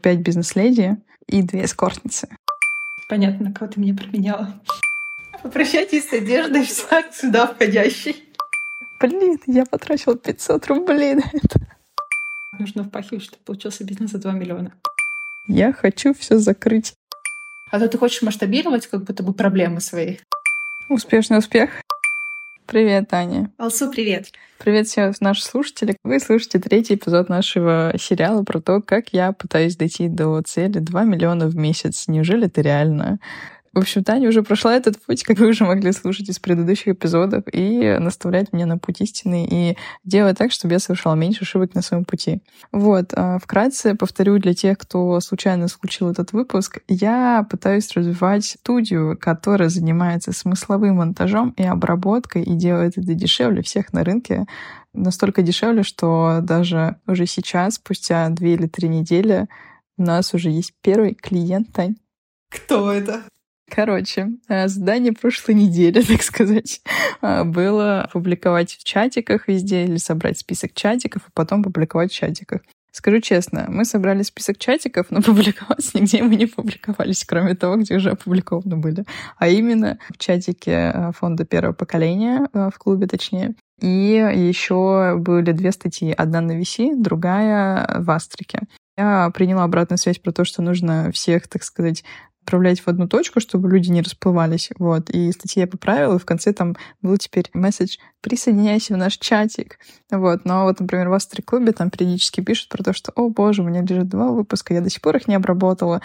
пять бизнес-леди и две эскортницы. Понятно, кого ты меня променяла. Попрощайтесь с одеждой всяк сюда входящий. Блин, я потратила 500 рублей на это. Нужно впахивать, чтобы получился бизнес за 2 миллиона. Я хочу все закрыть. А то ты хочешь масштабировать как будто бы проблемы свои. Успешный успех. Привет, Таня. Алсу, привет. Привет всем наши слушатели. Вы слушаете третий эпизод нашего сериала про то, как я пытаюсь дойти до цели 2 миллиона в месяц. Неужели это реально? В общем, Таня уже прошла этот путь, как вы уже могли слушать из предыдущих эпизодов, и наставлять меня на путь истины и делать так, чтобы я совершала меньше ошибок на своем пути. Вот, а, вкратце повторю для тех, кто случайно включил этот выпуск, я пытаюсь развивать студию, которая занимается смысловым монтажом и обработкой, и делает это дешевле всех на рынке, настолько дешевле, что даже уже сейчас, спустя две или три недели, у нас уже есть первый клиент, Тань. Кто это? Короче, э, задание прошлой недели, так сказать, э, было публиковать в чатиках везде или собрать список чатиков, и потом публиковать в чатиках. Скажу честно, мы собрали список чатиков, но публиковаться нигде мы не публиковались, кроме того, где уже опубликованы были. А именно в чатике э, фонда первого поколения, в клубе точнее. И еще были две статьи. Одна на VC, другая в Астрике. Я приняла обратную связь про то, что нужно всех, так сказать, отправлять в одну точку, чтобы люди не расплывались. Вот. И статьи я поправила, и в конце там был теперь месседж «Присоединяйся в наш чатик». Вот. Но вот, например, в Астри-клубе там периодически пишут про то, что «О, боже, у меня лежит два выпуска, я до сих пор их не обработала.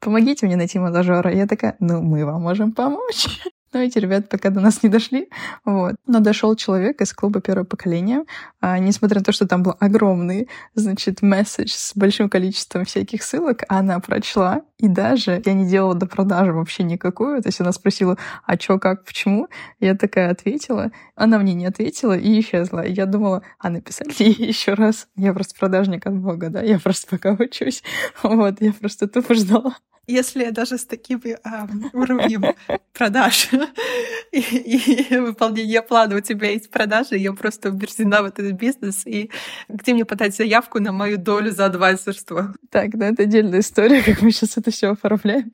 Помогите мне найти монтажера». Я такая «Ну, мы вам можем помочь». Но эти ребята пока до нас не дошли. Вот. Но дошел человек из клуба первого поколения. А, несмотря на то, что там был огромный, значит, месседж с большим количеством всяких ссылок, она прочла. И даже я не делала до продажи вообще никакую. То есть она спросила, а что, как, почему? Я такая ответила. Она мне не ответила и исчезла. Я думала, а написать ли ей еще раз? Я просто продажник от Бога, да? Я просто пока учусь. Вот, я просто тупо ждала если даже с таким э, уровнем продаж и, и выполнения плана у тебя есть продажи, я просто убеждена в этот бизнес, и где мне подать заявку на мою долю за адвайзерство? Так, да, это отдельная история, как мы сейчас это все оформляем.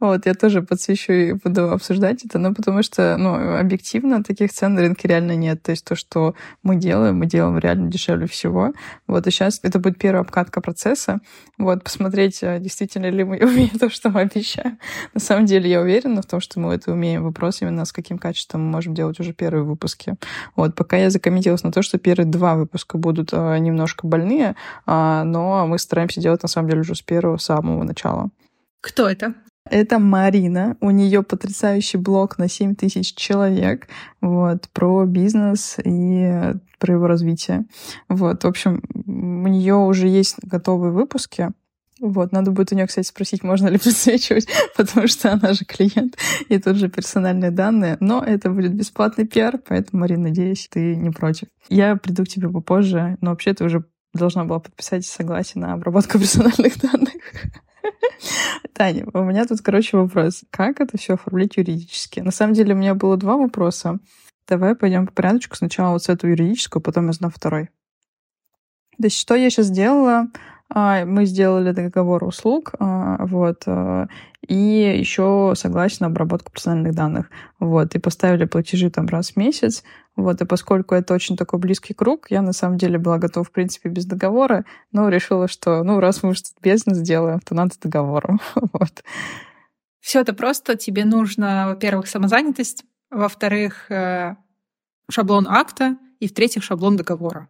Вот, я тоже подсвечу и буду обсуждать это, но потому что, ну, объективно таких цен на рынке реально нет. То есть то, что мы делаем, мы делаем реально дешевле всего. Вот, и сейчас это будет первая обкатка процесса. Вот, посмотреть, а, действительно ли мы умеем то, что мы обещаем. На самом деле я уверена в том, что мы это умеем. Вопрос именно с каким качеством мы можем делать уже первые выпуски. Вот, пока я закомментилась на то, что первые два выпуска будут а, немножко больные, а, но мы стараемся делать на самом деле уже с первого самого начала. Кто это? Это Марина. У нее потрясающий блог на 7 тысяч человек вот, про бизнес и про его развитие. Вот, в общем, у нее уже есть готовые выпуски. Вот, надо будет у нее, кстати, спросить, можно ли подсвечивать, потому что она же клиент, и тут же персональные данные. Но это будет бесплатный пиар, поэтому, Марина, надеюсь, ты не против. Я приду к тебе попозже, но вообще ты уже должна была подписать согласие на обработку персональных данных. Таня, у меня тут, короче, вопрос. Как это все оформлять юридически? На самом деле у меня было два вопроса. Давай пойдем по порядочку. Сначала вот с эту юридическую, потом я на второй. То есть что я сейчас сделала? А, мы сделали договор услуг, а, вот, а, и еще согласен на обработку персональных данных, вот, и поставили платежи там раз в месяц, вот, и поскольку это очень такой близкий круг, я на самом деле была готова, в принципе, без договора, но решила, что, ну, раз мы уже бизнес делаем, то надо договором, вот. Все это просто, тебе нужно, во-первых, самозанятость, во-вторых, э, шаблон акта, и в-третьих, шаблон договора.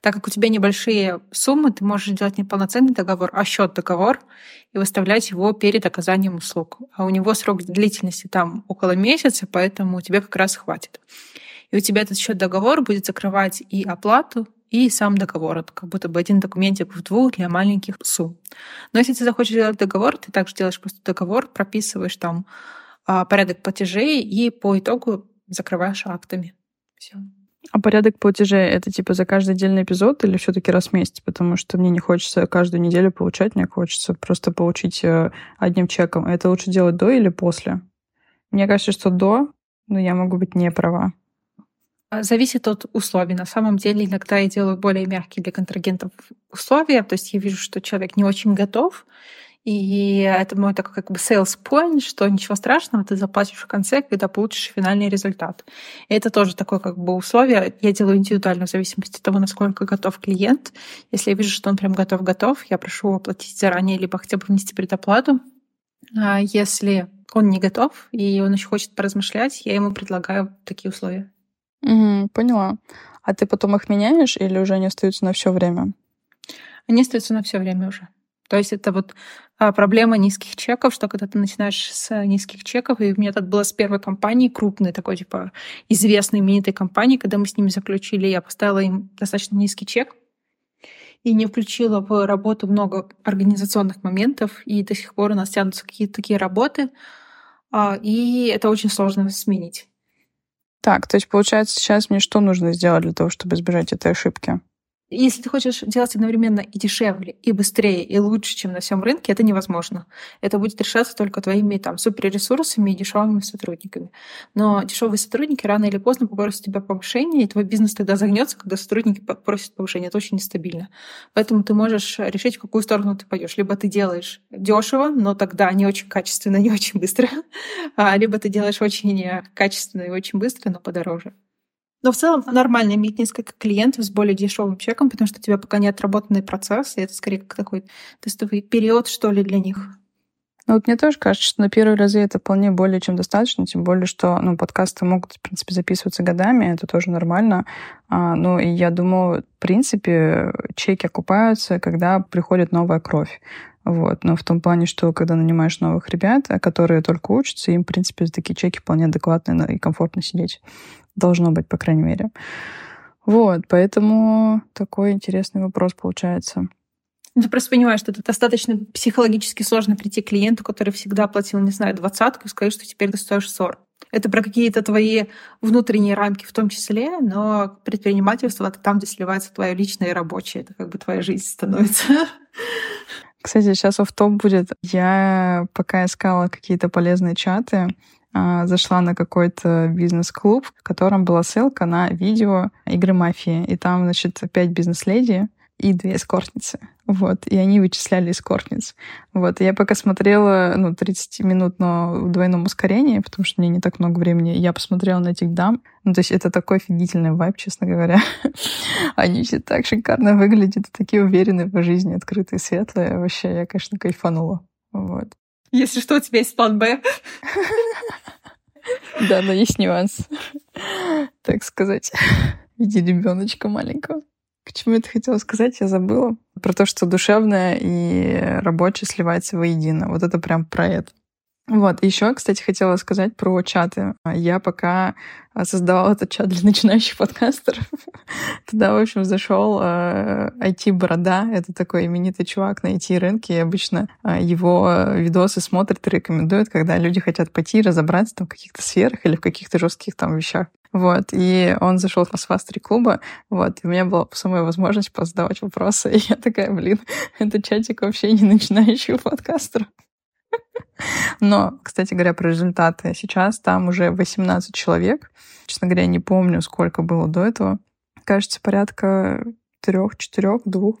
Так как у тебя небольшие суммы, ты можешь делать не полноценный договор, а счет договор и выставлять его перед оказанием услуг. А у него срок длительности там около месяца, поэтому тебе как раз хватит. И у тебя этот счет договор будет закрывать и оплату, и сам договор. Это как будто бы один документик в двух для маленьких сумм. Но если ты захочешь делать договор, ты также делаешь просто договор, прописываешь там а, порядок платежей и по итогу закрываешь актами. Все. А порядок платежей это типа за каждый отдельный эпизод или все-таки раз в месяц? Потому что мне не хочется каждую неделю получать, мне хочется просто получить э, одним чеком. Это лучше делать до или после? Мне кажется, что до, но я могу быть не права. Зависит от условий. На самом деле иногда я делаю более мягкие для контрагентов условия. То есть я вижу, что человек не очень готов, и это мой такой как бы sales point, что ничего страшного, ты заплатишь в конце, когда получишь финальный результат. И это тоже такое как бы условие. Я делаю индивидуально в зависимости от того, насколько готов клиент. Если я вижу, что он прям готов-готов, я прошу оплатить заранее, либо хотя бы внести предоплату. А если он не готов, и он еще хочет поразмышлять, я ему предлагаю такие условия. Угу, поняла. А ты потом их меняешь или уже они остаются на все время? Они остаются на все время уже. То есть это вот а, проблема низких чеков, что когда ты начинаешь с низких чеков, и у меня это было с первой компанией, крупной такой, типа, известной, именитой компании, когда мы с ними заключили, я поставила им достаточно низкий чек, и не включила в работу много организационных моментов, и до сих пор у нас тянутся какие-то такие работы, а, и это очень сложно сменить. Так, то есть, получается, сейчас мне что нужно сделать для того, чтобы избежать этой ошибки? Если ты хочешь делать одновременно и дешевле, и быстрее, и лучше, чем на всем рынке, это невозможно. Это будет решаться только твоими там суперресурсами и дешевыми сотрудниками. Но дешевые сотрудники рано или поздно попросят тебя повышение, и твой бизнес тогда загнется, когда сотрудники просят повышение. Это очень нестабильно. Поэтому ты можешь решить, в какую сторону ты пойдешь. Либо ты делаешь дешево, но тогда не очень качественно, не очень быстро, а, либо ты делаешь очень качественно и очень быстро, но подороже. Но в целом нормально иметь несколько клиентов с более дешевым чеком, потому что у тебя пока не отработанный процесс, и это скорее как такой тестовый период, что ли, для них. Ну вот мне тоже кажется, что на первые разы это вполне более чем достаточно, тем более, что ну, подкасты могут, в принципе, записываться годами, это тоже нормально. А, ну и я думаю, в принципе, чеки окупаются, когда приходит новая кровь. Вот. Но в том плане, что когда нанимаешь новых ребят, которые только учатся, им, в принципе, за такие чеки вполне адекватно и комфортно сидеть. Должно быть, по крайней мере. Вот, поэтому такой интересный вопрос получается. Ну, ты просто понимаешь, что это достаточно психологически сложно прийти к клиенту, который всегда платил, не знаю, двадцатку, и сказать, что теперь ты стоишь 40. Это про какие-то твои внутренние рамки в том числе, но предпринимательство — это там, где сливается твое личное и рабочее. Это как бы твоя жизнь становится. Кстати, сейчас в топ будет. Я пока искала какие-то полезные чаты, зашла на какой-то бизнес-клуб, в котором была ссылка на видео игры мафии. И там, значит, пять бизнес-леди и две эскортницы. Вот. И они вычисляли эскортниц. Вот. И я пока смотрела, ну, 30 минут, но в двойном ускорении, потому что мне не так много времени, я посмотрела на этих дам. Ну, то есть это такой офигительный вайб, честно говоря. они все так шикарно выглядят, такие уверенные по жизни, открытые, светлые. Вообще, я, конечно, кайфанула. Вот. Если что, у тебя есть план Б. Да, но есть нюанс. Так сказать. В виде ребеночка маленького. Почему я это хотела сказать, я забыла. Про то, что душевное и рабочее сливается воедино. Вот это прям про это. Вот, еще, кстати, хотела сказать про чаты. Я пока а, создавала этот чат для начинающих подкастеров. Туда, в общем, зашел IT-борода. Это такой именитый чувак на IT-рынке. И обычно а, его видосы смотрят и рекомендуют, когда люди хотят пойти и разобраться там в каких-то сферах или в каких-то жестких там вещах. Вот, и он зашел с вас три клуба, вот, и у меня была самая возможность позадавать вопросы, и я такая, блин, это чатик вообще не начинающего подкастера. Но, кстати говоря, про результаты. Сейчас там уже 18 человек. Честно говоря, не помню, сколько было до этого. Кажется, порядка трех, четырех, двух.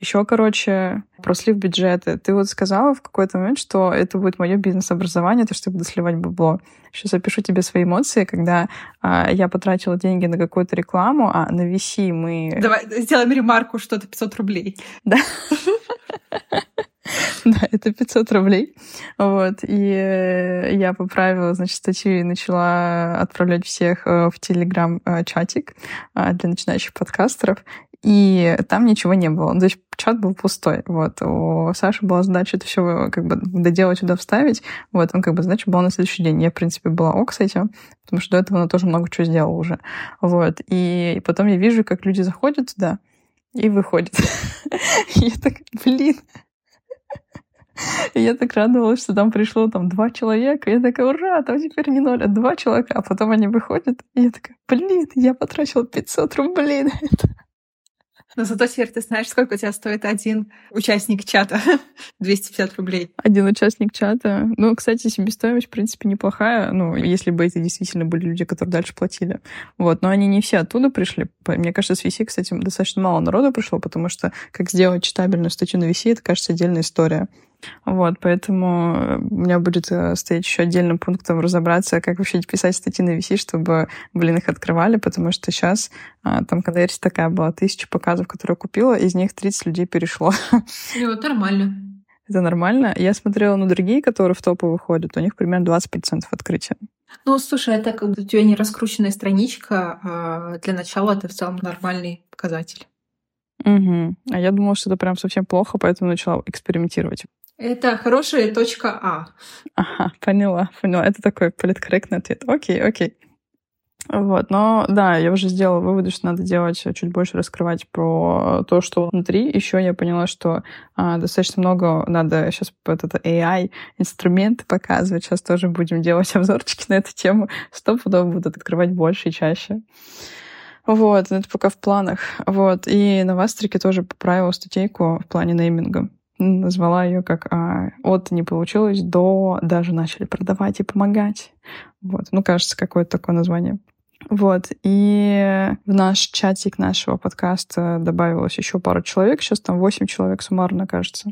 Еще, короче, про слив бюджета. Ты вот сказала в какой-то момент, что это будет мое бизнес-образование, то, что я буду сливать бабло. Сейчас опишу тебе свои эмоции, когда а, я потратила деньги на какую-то рекламу, а на VC мы... Давай сделаем ремарку, что это 500 рублей. Да. Да, это 500 рублей. Вот. И э, я поправила, значит, статью и начала отправлять всех э, в Телеграм-чатик э, для начинающих подкастеров. И там ничего не было. То есть чат был пустой. Вот. У Саши была задача это все как бы доделать сюда вставить. Вот. Он как бы задача была на следующий день. Я, в принципе, была ок с этим, потому что до этого она тоже много чего сделала уже. Вот. И потом я вижу, как люди заходят туда и выходят. Я так, блин, и я так радовалась, что там пришло там два человека. Я такая, ура, там теперь не ноль, а два человека. А потом они выходят, и я такая, блин, я потратила 500 рублей на это. Но зато теперь ты знаешь, сколько у тебя стоит один участник чата. 250 рублей. Один участник чата. Ну, кстати, себестоимость, в принципе, неплохая. Ну, если бы это действительно были люди, которые дальше платили. Вот. Но они не все оттуда пришли. Мне кажется, с VC, кстати, достаточно мало народу пришло, потому что как сделать читабельную статью на VC, это, кажется, отдельная история. Вот, поэтому э, у меня будет э, стоять еще отдельным пунктом разобраться, как вообще писать статьи на VC, чтобы, блин, их открывали, потому что сейчас а, там конверсия такая была, тысяча показов, которые я купила, из них 30 людей перешло. Ну, это нормально. Это нормально. Я смотрела на другие, которые в топы выходят, у них примерно 20% открытия. Ну, слушай, это как у тебя не раскрученная страничка, а для начала это в целом нормальный показатель. Угу. А я думала, что это прям совсем плохо, поэтому начала экспериментировать. Это хорошая точка А. Ага, поняла, поняла. Это такой политкорректный ответ. Окей, окей. Вот, но да, я уже сделала выводы, что надо делать чуть больше раскрывать про то, что внутри. Еще я поняла, что а, достаточно много надо сейчас вот это AI инструменты показывать. Сейчас тоже будем делать обзорчики на эту тему. Стопудово будут открывать больше и чаще. Вот, это пока в планах. Вот, и на Вастрике тоже поправила статейку в плане нейминга назвала ее как а, от не получилось до даже начали продавать и помогать. Вот. Ну, кажется, какое-то такое название. Вот. И в наш чатик нашего подкаста добавилось еще пару человек. Сейчас там 8 человек суммарно, кажется.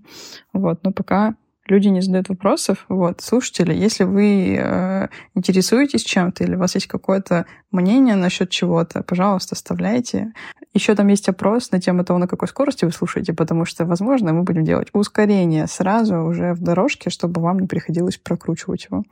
Вот. Но пока люди не задают вопросов. Вот, слушатели, если вы э, интересуетесь чем-то или у вас есть какое-то мнение насчет чего-то, пожалуйста, оставляйте. Еще там есть опрос на тему того, на какой скорости вы слушаете, потому что, возможно, мы будем делать ускорение сразу уже в дорожке, чтобы вам не приходилось прокручивать его.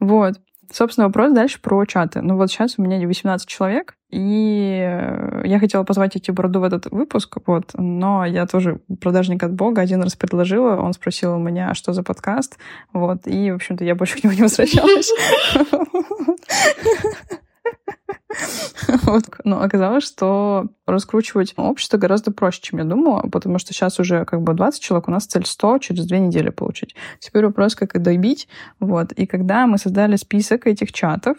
Вот. Собственно, вопрос дальше про чаты. Ну вот сейчас у меня 18 человек, и э, я хотела позвать эти бороду в этот выпуск, вот, но я тоже продажник от Бога один раз предложила, он спросил у меня, а что за подкаст, вот, и, в общем-то, я больше к нему не возвращалась. Вот. Но оказалось, что раскручивать общество гораздо проще, чем я думала, потому что сейчас уже как бы 20 человек, у нас цель 100 через две недели получить. Теперь вопрос, как и добить. Вот. И когда мы создали список этих чатов,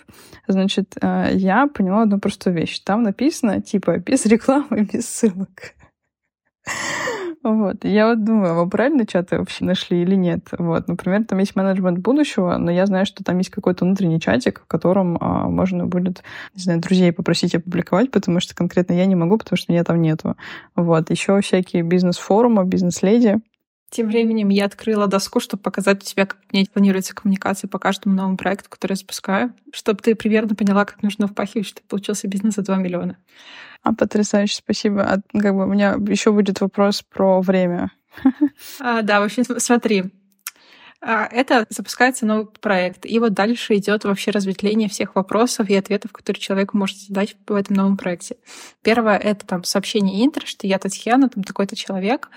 значит, э, я поняла одну простую вещь. Там написано, типа, без рекламы, без ссылок. Вот. Я вот думаю, вы правильно чаты вообще нашли или нет? Вот. Например, там есть менеджмент будущего, но я знаю, что там есть какой-то внутренний чатик, в котором а, можно будет, не знаю, друзей попросить опубликовать, потому что конкретно я не могу, потому что меня там нету. Вот. Еще всякие бизнес-форумы, бизнес-леди. Тем временем я открыла доску, чтобы показать тебе, как меня планируется коммуникация по каждому новому проекту, который я запускаю, чтобы ты примерно поняла, как нужно впахивать, чтобы получился бизнес за 2 миллиона. А, потрясающе, спасибо. А, как бы у меня еще будет вопрос про время. А, да, в общем, смотри. А, это запускается новый проект. И вот дальше идет вообще разветвление всех вопросов и ответов, которые человек может задать в этом новом проекте. Первое — это там сообщение интро, что я Татьяна, там такой-то человек,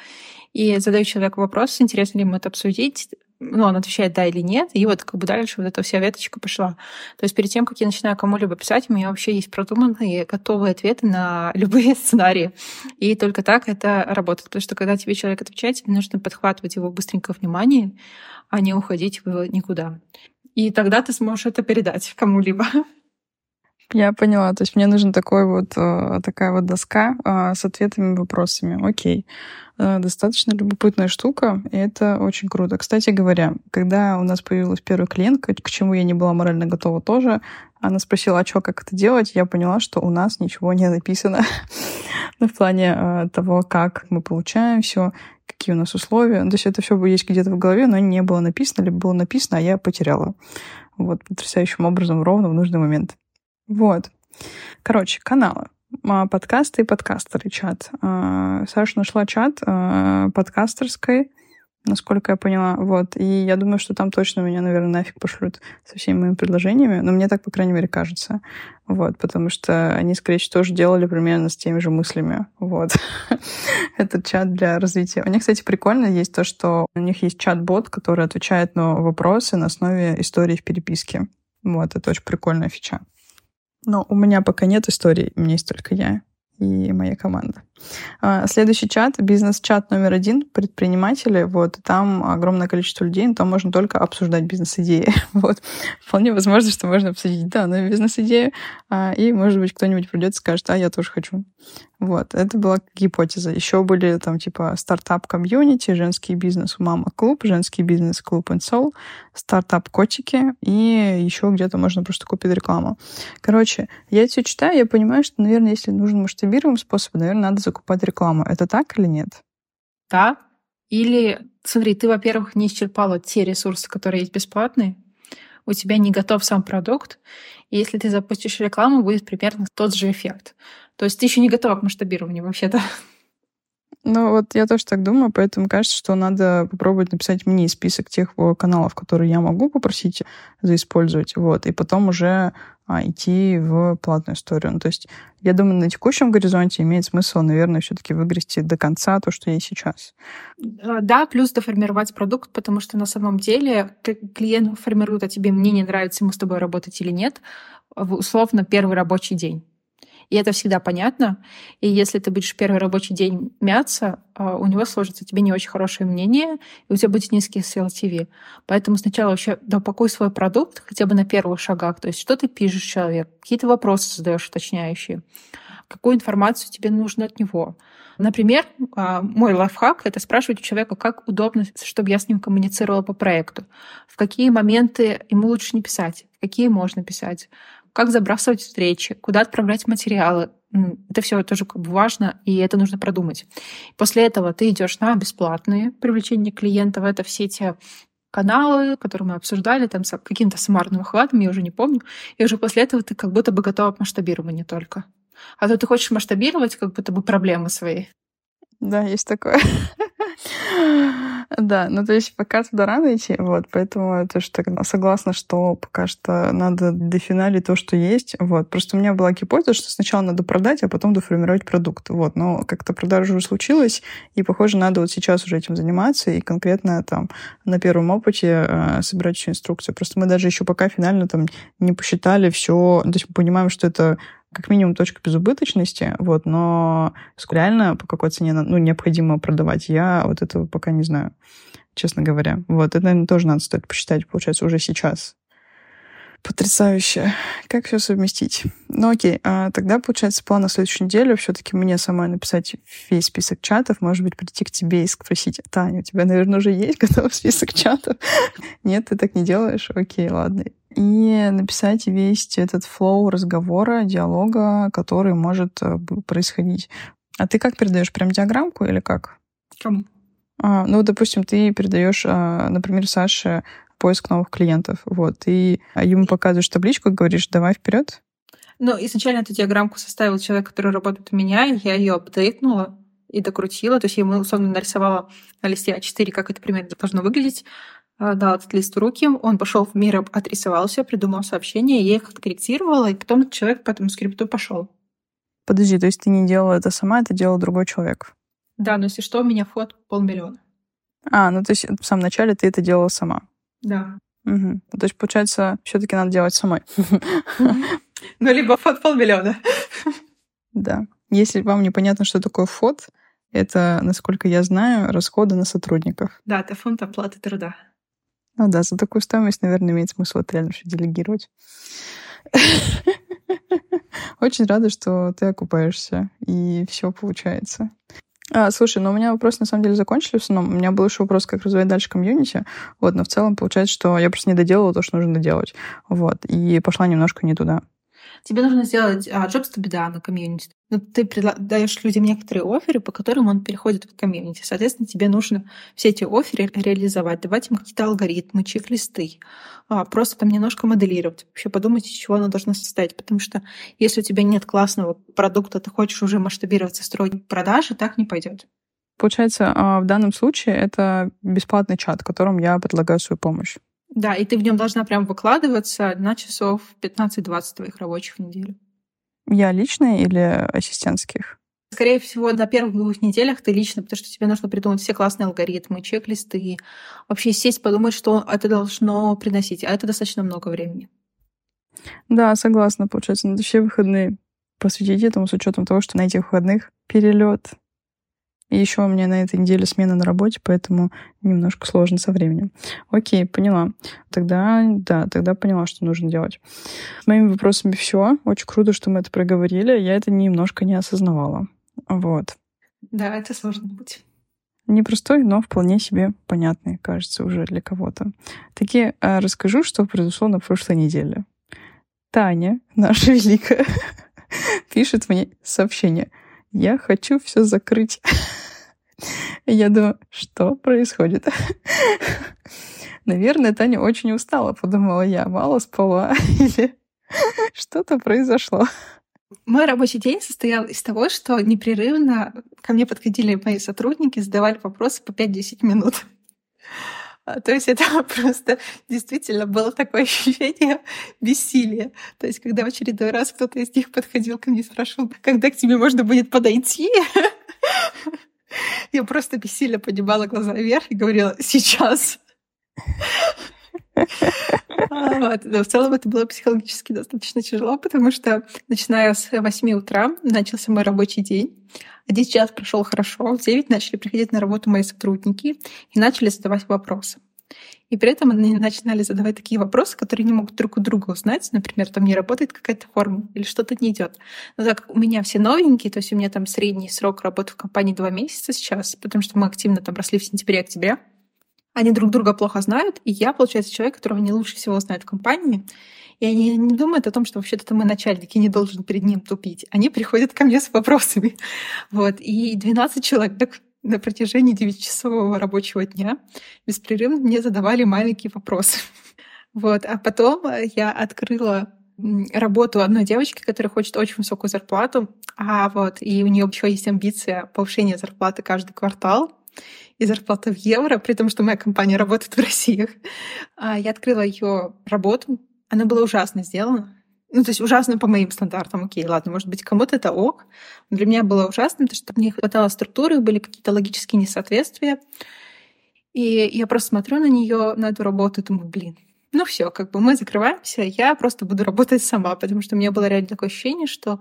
и задаю человеку вопрос, интересно ли ему это обсудить, ну, он отвечает да или нет, и вот как бы дальше вот эта вся веточка пошла. То есть перед тем, как я начинаю кому-либо писать, у меня вообще есть продуманные, готовые ответы на любые сценарии. И только так это работает. Потому что когда тебе человек отвечает, тебе нужно подхватывать его быстренько внимание, а не уходить в никуда. И тогда ты сможешь это передать кому-либо. Я поняла. То есть мне нужна такой вот, э, такая вот доска э, с ответами вопросами. Окей. Э, достаточно любопытная штука, и это очень круто. Кстати говоря, когда у нас появилась первая клиентка, к чему я не была морально готова тоже, она спросила, а что, как это делать, я поняла, что у нас ничего не написано ну, в плане того, как мы получаем все, какие у нас условия. То есть это все есть где-то в голове, но не было написано, либо было написано, а я потеряла. Вот, потрясающим образом, ровно в нужный момент. Вот. Короче, каналы. А, подкасты и подкастеры чат. А, Саша нашла чат а, подкастерской, насколько я поняла. Вот. И я думаю, что там точно меня, наверное, нафиг пошлют со всеми моими предложениями. Но мне так, по крайней мере, кажется. Вот. Потому что они, скорее всего, тоже делали примерно с теми же мыслями. Вот. Этот чат для развития. У них, кстати, прикольно есть то, что у них есть чат-бот, который отвечает на вопросы на основе истории в переписке. Вот. Это очень прикольная фича. Но у меня пока нет истории, у меня есть только я и моя команда. А, следующий чат, бизнес-чат номер один, предприниматели, вот, там огромное количество людей, но там можно только обсуждать бизнес-идеи, вот. Вполне возможно, что можно обсудить, да, но бизнес-идею, а, и, может быть, кто-нибудь придет и скажет, а, я тоже хочу. Вот, это была гипотеза. Еще были там типа стартап-комьюнити, женский бизнес мама-клуб, женский бизнес-клуб Инсол, стартап-котики и еще где-то можно просто купить рекламу. Короче, я все читаю, я понимаю, что, наверное, если нужен масштабируемый способ, наверное, надо закупать рекламу. Это так или нет? Да. Или, смотри, ты, во-первых, не исчерпала те ресурсы, которые есть бесплатные, у тебя не готов сам продукт, и если ты запустишь рекламу, будет примерно тот же эффект. То есть ты еще не готова к масштабированию вообще-то. Ну вот я тоже так думаю, поэтому кажется, что надо попробовать написать мне список тех каналов, которые я могу попросить заиспользовать, вот, и потом уже а, идти в платную историю. Ну, то есть я думаю, на текущем горизонте имеет смысл, наверное, все-таки выгрести до конца то, что есть сейчас. А, да, плюс доформировать продукт, потому что на самом деле клиент формирует о тебе мнение, нравится ему с тобой работать или нет, условно первый рабочий день. И это всегда понятно. И если ты будешь первый рабочий день мяться, а, у него сложится тебе не очень хорошее мнение, и у тебя будет низкий CLTV. Поэтому сначала вообще допакуй свой продукт хотя бы на первых шагах. То есть что ты пишешь человек, какие-то вопросы задаешь уточняющие, какую информацию тебе нужно от него. Например, а, мой лайфхак — это спрашивать у человека, как удобно, чтобы я с ним коммуницировала по проекту, в какие моменты ему лучше не писать, в какие можно писать, как забрасывать встречи, куда отправлять материалы. Это все тоже как бы важно, и это нужно продумать. После этого ты идешь на бесплатные привлечения клиентов. Это все те каналы, которые мы обсуждали, там с каким-то суммарным охватом, я уже не помню. И уже после этого ты как будто бы готова к масштабированию только. А то ты хочешь масштабировать как будто бы проблемы свои. Да, есть такое. Да, ну то есть пока туда рано идти, вот, поэтому я тоже так согласна, что пока что надо дофиналить то, что есть, вот. Просто у меня была гипотеза, что сначала надо продать, а потом доформировать продукт, вот. Но как-то продажа уже случилась, и, похоже, надо вот сейчас уже этим заниматься и конкретно там на первом опыте э, собирать еще инструкцию. Просто мы даже еще пока финально там не посчитали все, то есть мы понимаем, что это как минимум точка безубыточности, вот, но реально по какой цене ну, необходимо продавать, я вот этого пока не знаю, честно говоря. Вот, это, наверное, тоже надо стоит посчитать, получается, уже сейчас. Потрясающе. Как все совместить? Ну окей, а тогда, получается, план на следующую неделю все-таки мне самой написать весь список чатов, может быть, прийти к тебе и спросить, Таня, у тебя, наверное, уже есть готовый список чатов? Нет, ты так не делаешь? Окей, ладно и написать весь этот флоу разговора, диалога, который может э, происходить. А ты как передаешь? Прям диаграммку или как? Кому? А, ну, допустим, ты передаешь, а, например, Саше поиск новых клиентов, вот, и ему показываешь табличку, говоришь, давай вперед. Ну, изначально эту диаграммку составил человек, который работает у меня, я ее апдейтнула и докрутила, то есть я ему, условно, нарисовала на листе А4, как это примерно должно выглядеть, дал этот лист в руки, он пошел в мир, отрисовался, придумал сообщение, я их откорректировала, и потом человек по этому скрипту пошел. Подожди, то есть ты не делала это сама, это делал другой человек? Да, но если что, у меня вход полмиллиона. А, ну то есть в самом начале ты это делала сама? Да. Угу. То есть, получается, все-таки надо делать самой. Ну, либо фот полмиллиона. Да. Если вам непонятно, что такое фот, это, насколько я знаю, расходы на сотрудников. Да, это фонд оплаты труда. Ну да, за такую стоимость, наверное, имеет смысл это реально все делегировать. Очень рада, что ты окупаешься, и все получается. А, слушай, ну у меня вопрос на самом деле закончили в основном. У меня был еще вопрос, как развивать дальше комьюнити. Вот, но в целом получается, что я просто не доделала то, что нужно доделать. Вот, и пошла немножко не туда. Тебе нужно сделать а, jobs to be done на комьюнити. Ну, ты даешь людям некоторые оферы, по которым он переходит в комьюнити. Соответственно, тебе нужно все эти оферы реализовать, давать им какие-то алгоритмы, чек-листы, а, просто там немножко моделировать, вообще подумать, из чего оно должно состоять. Потому что если у тебя нет классного продукта, ты хочешь уже масштабироваться, строить продажи, так не пойдет. Получается, а, в данном случае это бесплатный чат, которым я предлагаю свою помощь. Да, и ты в нем должна прям выкладываться на часов 15-20 твоих рабочих в неделю. Я личная или ассистентских? Скорее всего, на первых двух неделях ты лично, потому что тебе нужно придумать все классные алгоритмы, чек-листы, вообще сесть, подумать, что это должно приносить, а это достаточно много времени. Да, согласна, получается, надо все выходные посвятить этому с учетом того, что на этих выходных перелет и еще у меня на этой неделе смена на работе, поэтому немножко сложно со временем. Окей, поняла. Тогда, да, тогда поняла, что нужно делать. С моими вопросами все. Очень круто, что мы это проговорили. Я это немножко не осознавала. Вот. Да, это сложно быть. Непростой, но вполне себе понятный, кажется, уже для кого-то. Таки а, расскажу, что произошло на прошлой неделе. Таня, наша великая, пишет мне сообщение. Я хочу все закрыть. Я думаю, что происходит? Наверное, Таня очень устала, подумала я. Мало спала или что-то произошло. Мой рабочий день состоял из того, что непрерывно ко мне подходили мои сотрудники, задавали вопросы по 5-10 минут. А, то есть это просто действительно было такое ощущение бессилия. То есть когда в очередной раз кто-то из них подходил ко мне и спрашивал, когда к тебе можно будет подойти, я просто бессильно поднимала глаза вверх и говорила «сейчас». Вот. Но в целом это было психологически достаточно тяжело, потому что начиная с 8 утра начался мой рабочий день. Один час прошел хорошо, в 9 начали приходить на работу мои сотрудники и начали задавать вопросы. И при этом они начинали задавать такие вопросы, которые не могут друг у друга узнать. Например, там не работает какая-то форма или что-то не идет. Но так как у меня все новенькие, то есть у меня там средний срок работы в компании два месяца сейчас, потому что мы активно там росли в сентябре-октябре, они друг друга плохо знают, и я, получается, человек, которого они лучше всего знают в компании. И они не думают о том, что вообще-то мы начальник и не должен перед ним тупить. Они приходят ко мне с вопросами. Вот. И 12 человек на протяжении 9-часового рабочего дня беспрерывно мне задавали маленькие вопросы. Вот. А потом я открыла работу одной девочки, которая хочет очень высокую зарплату, а вот и у нее еще есть амбиция повышения зарплаты каждый квартал и зарплата в евро, при том, что моя компания работает в России. А я открыла ее работу. Она была ужасно сделана. Ну, то есть ужасно по моим стандартам. Окей, ладно, может быть, кому-то это ок. Но для меня было ужасно, потому что мне хватало структуры, были какие-то логические несоответствия. И я просто смотрю на нее, на эту работу, и думаю, блин, ну все, как бы мы закрываемся, я просто буду работать сама, потому что у меня было реально такое ощущение, что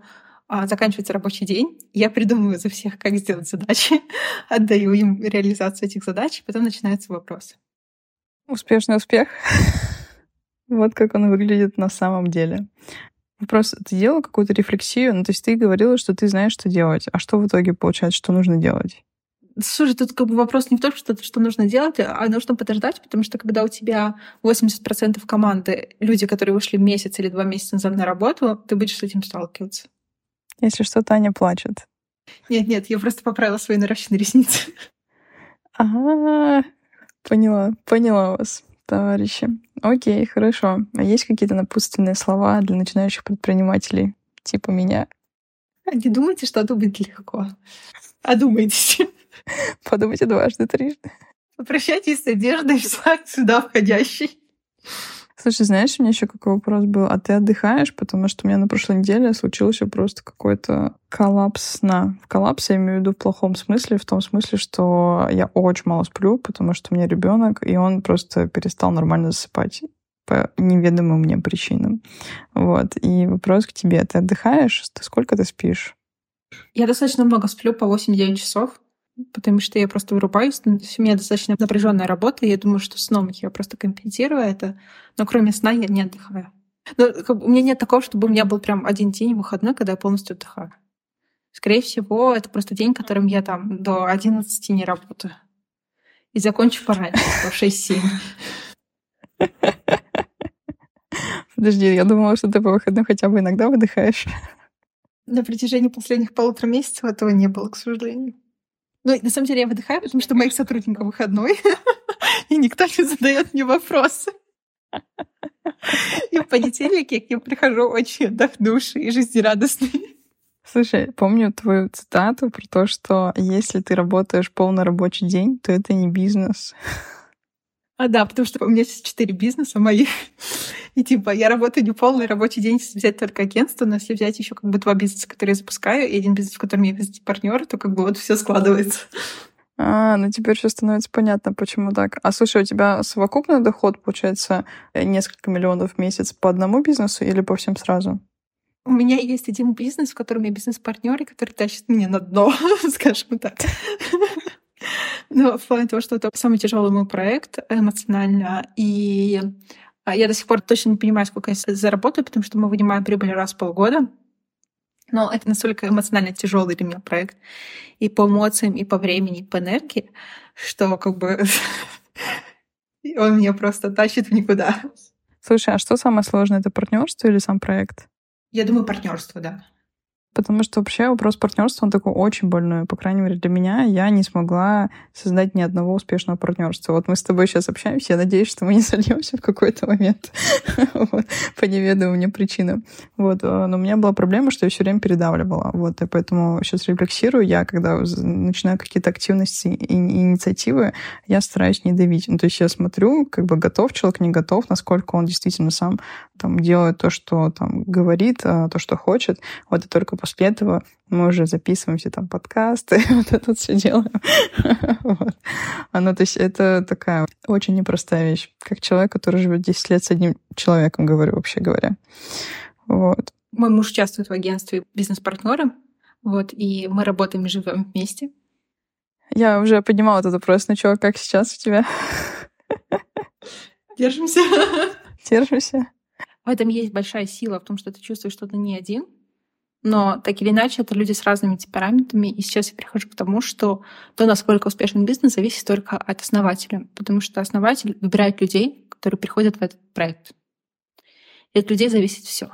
заканчивается рабочий день, я придумываю за всех, как сделать задачи, отдаю им реализацию этих задач, и потом начинаются вопросы. Успешный успех. вот как он выглядит на самом деле. Вопрос, ты делала какую-то рефлексию? Ну, то есть ты говорила, что ты знаешь, что делать. А что в итоге получается, что нужно делать? Слушай, тут как бы вопрос не в том, что, что нужно делать, а нужно подождать, потому что когда у тебя 80% команды люди, которые вышли месяц или два месяца назад на работу, ты будешь с этим сталкиваться. Если что, Таня плачет. Нет, нет, я просто поправила свои наращенные ресницы. Ага, поняла, поняла вас, товарищи. Окей, хорошо. А есть какие-то напутственные слова для начинающих предпринимателей, типа меня? Не думайте, что думать легко. А думайте. Подумайте дважды, трижды. Попрощайтесь с одеждой, сюда входящий. Слушай, знаешь, у меня еще какой вопрос был. А ты отдыхаешь? Потому что у меня на прошлой неделе случился просто какой-то коллапс сна. В коллапсе я имею в виду в плохом смысле, в том смысле, что я очень мало сплю, потому что у меня ребенок, и он просто перестал нормально засыпать по неведомым мне причинам. Вот. И вопрос к тебе. Ты отдыхаешь? Ты сколько ты спишь? Я достаточно много сплю, по 8-9 часов потому что я просто вырубаюсь. У меня достаточно напряженная работа, и я думаю, что сном я просто компенсирую это. Но кроме сна я не отдыхаю. Но бы, у меня нет такого, чтобы у меня был прям один день выходной, когда я полностью отдыхаю. Скорее всего, это просто день, которым я там до 11 не работаю. И закончу пораньше, в 6-7. Подожди, я думала, что ты по выходным хотя бы иногда выдыхаешь. На протяжении последних полутора месяцев этого не было, к сожалению. Ну, на самом деле я выдыхаю, потому что моих сотрудников выходной, и никто не задает мне вопросы. И в понедельник я к ним прихожу очень отдохнувший и жизнерадостный. Слушай, помню твою цитату про то, что если ты работаешь полный рабочий день, то это не бизнес. А да, потому что у меня сейчас четыре бизнеса моих. И типа я работаю не полный рабочий день, если взять только агентство, но если взять еще как бы два бизнеса, которые я запускаю, и один бизнес, в котором я партнер, то как бы вот все складывается. А, ну теперь все становится понятно, почему так. А слушай, у тебя совокупный доход, получается, несколько миллионов в месяц по одному бизнесу или по всем сразу? У меня есть один бизнес, в котором я бизнес-партнер, который тащит меня на дно, скажем так. Ну, в плане того, что это самый тяжелый мой проект эмоционально. И а, я до сих пор точно не понимаю, сколько я заработаю, потому что мы вынимаем прибыль раз в полгода. Но это настолько эмоционально тяжелый для меня проект. И по эмоциям, и по времени, и по энергии, что как бы он меня просто тащит в никуда. Слушай, а что самое сложное? Это партнерство или сам проект? Я думаю, партнерство, да. Потому что вообще вопрос партнерства, он такой очень больной. По крайней мере, для меня я не смогла создать ни одного успешного партнерства. Вот мы с тобой сейчас общаемся, я надеюсь, что мы не сольемся в какой-то момент по неведомым мне причинам. Вот. А, но у меня была проблема, что я все время передавливала. Вот. И поэтому сейчас рефлексирую. Я, когда начинаю какие-то активности и инициативы, я стараюсь не давить. Ну, то есть я смотрю, как бы готов человек, не готов, насколько он действительно сам там делает то, что там говорит, а, то, что хочет. Вот и только после этого мы уже записываем все там подкасты, вот это все делаем. вот. Оно, то есть это такая очень непростая вещь. Как человек, который живет 10 лет с одним человеком, говорю, вообще говоря. Вот. Мой муж участвует в агентстве бизнес-партнера, вот, и мы работаем и живем вместе. Я уже поднимала этот вопрос. Ну что, как сейчас у тебя? Держимся. Держимся. В этом есть большая сила, в том, что ты чувствуешь, что ты не один, но так или иначе, это люди с разными темпераментами. И сейчас я прихожу к тому, что то, насколько успешен бизнес, зависит только от основателя. Потому что основатель выбирает людей, которые приходят в этот проект. И от людей зависит все.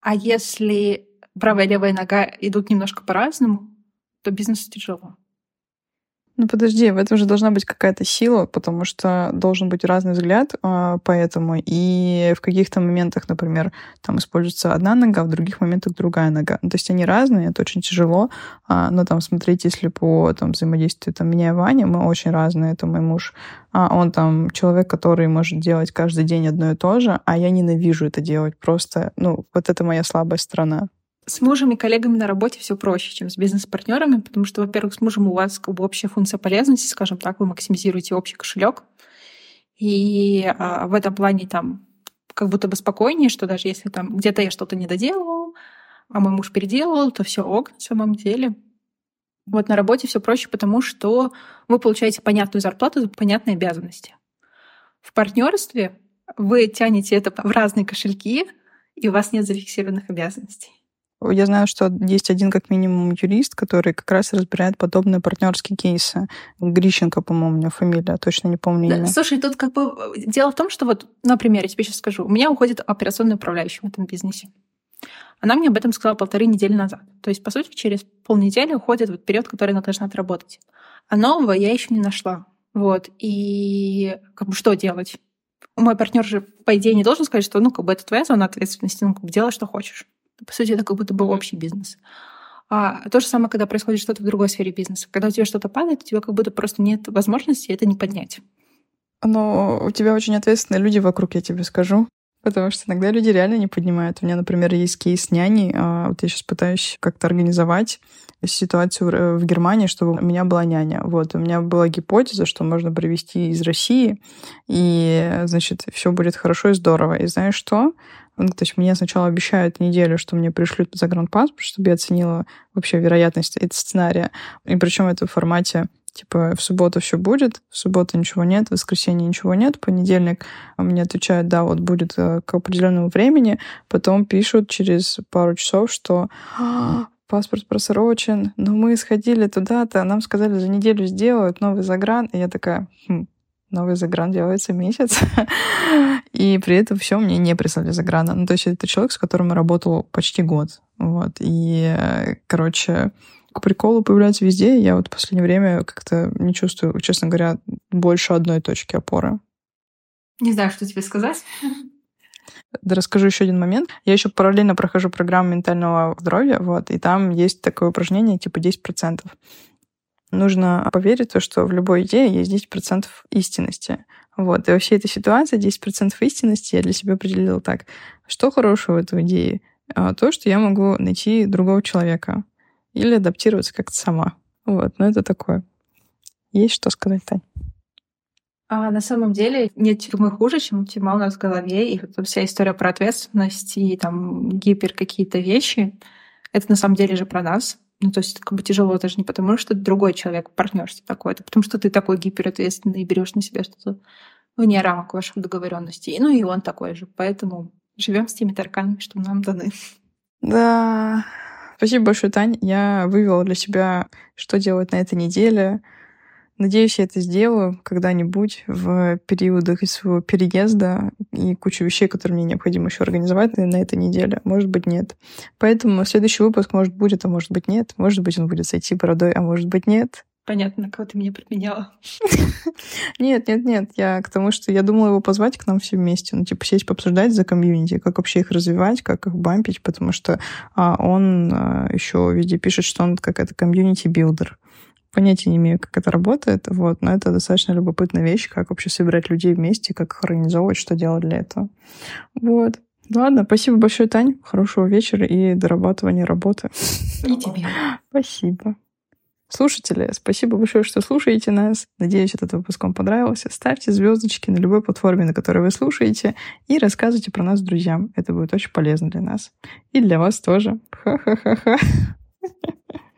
А если правая и левая нога идут немножко по-разному, то бизнесу тяжело. Ну подожди, в этом же должна быть какая-то сила, потому что должен быть разный взгляд э, поэтому. И в каких-то моментах, например, там используется одна нога, в других моментах другая нога. То есть они разные, это очень тяжело. А, но там смотрите, если по там, взаимодействию там, меня и Ваня, мы очень разные. Это мой муж. А он там человек, который может делать каждый день одно и то же, а я ненавижу это делать. Просто, ну, вот это моя слабая сторона. С мужем и коллегами на работе все проще, чем с бизнес-партнерами, потому что, во-первых, с мужем у вас как бы общая функция полезности, скажем так, вы максимизируете общий кошелек. И а, в этом плане там как будто бы спокойнее, что даже если там где-то я что-то не доделал, а мой муж переделал, то все ок на самом деле. Вот на работе все проще, потому что вы получаете понятную зарплату за понятные обязанности. В партнерстве вы тянете это в разные кошельки, и у вас нет зафиксированных обязанностей. Я знаю, что есть один как минимум юрист, который как раз разбирает подобные партнерские кейсы. Грищенко, по-моему, у него фамилия, точно не помню да, имя. Слушай, тут как бы э, дело в том, что вот, например, я тебе сейчас скажу, у меня уходит операционный управляющий в этом бизнесе. Она мне об этом сказала полторы недели назад. То есть, по сути, через полнедели уходит вот период, который она должна отработать. А нового я еще не нашла. Вот. И как бы что делать? Мой партнер же, по идее, не должен сказать, что ну, как бы это твоя зона ответственности, ну, как бы делай, что хочешь. По сути, это как будто бы общий бизнес. А то же самое, когда происходит что-то в другой сфере бизнеса. Когда у тебя что-то падает, у тебя как будто просто нет возможности это не поднять. Но у тебя очень ответственные люди вокруг, я тебе скажу. Потому что иногда люди реально не поднимают. У меня, например, есть кейс няни. А, вот я сейчас пытаюсь как-то организовать ситуацию в Германии, чтобы у меня была няня. Вот, у меня была гипотеза, что можно привезти из России, и, значит, все будет хорошо и здорово. И знаешь что? Ну, то есть мне сначала обещают неделю, что мне пришлют загранпаспорт, чтобы я оценила вообще вероятность этого сценария. И причем это в формате типа в субботу все будет, в субботу ничего нет, в воскресенье ничего нет, в понедельник мне отвечают, да, вот будет э, к определенному времени, потом пишут через пару часов, что «А, паспорт просрочен, но мы сходили туда-то, нам сказали, за неделю сделают новый загран, и я такая, хм, новый загран делается месяц, и при этом все мне не прислали заграна. Ну, то есть это человек, с которым я работала почти год. Вот. И, короче, к приколу появляется везде. Я вот в последнее время как-то не чувствую, честно говоря, больше одной точки опоры. Не знаю, что тебе сказать. Да расскажу еще один момент. Я еще параллельно прохожу программу ментального здоровья, вот, и там есть такое упражнение типа 10% нужно поверить в то, что в любой идее есть 10% истинности. Вот. И во всей этой ситуации 10% истинности я для себя определила так. Что хорошего в этой идее? А, то, что я могу найти другого человека или адаптироваться как-то сама. Вот. Но это такое. Есть что сказать, Тань? А на самом деле нет тюрьмы хуже, чем тюрьма у нас в голове. И вот вся история про ответственность и там гипер какие-то вещи, это на самом деле же про нас. Ну, то есть как бы тяжело даже не потому, что другой человек, партнерство такое, это потому что ты такой гиперответственный и берешь на себя что-то вне рамок ваших договоренностей. Ну и он такой же. Поэтому живем с теми тарканами, что нам даны. Да, Спасибо большое, Тань. Я вывела для себя, что делать на этой неделе. Надеюсь, я это сделаю когда-нибудь в периодах из своего переезда и кучу вещей, которые мне необходимо еще организовать на этой неделе. Может быть, нет. Поэтому следующий выпуск может будет, а может быть, нет. Может быть, он будет с АйТиБородой, а может быть, нет. Понятно, на кого ты меня променяла. Нет, нет, нет. Я к тому, что я думала его позвать к нам все вместе. Ну, типа, сесть пообсуждать за комьюнити, как вообще их развивать, как их бампить, потому что а, он а, еще везде пишет, что он какая-то community builder. Понятия не имею, как это работает, вот, но это достаточно любопытная вещь, как вообще собирать людей вместе, как их организовывать, что делать для этого. Вот. Ладно, спасибо большое, Тань. Хорошего вечера и дорабатывания работы. И тебе. Спасибо. Слушатели, спасибо большое, что слушаете нас. Надеюсь, этот выпуск вам понравился. Ставьте звездочки на любой платформе, на которой вы слушаете, и рассказывайте про нас друзьям. Это будет очень полезно для нас. И для вас тоже. Ха-ха-ха-ха.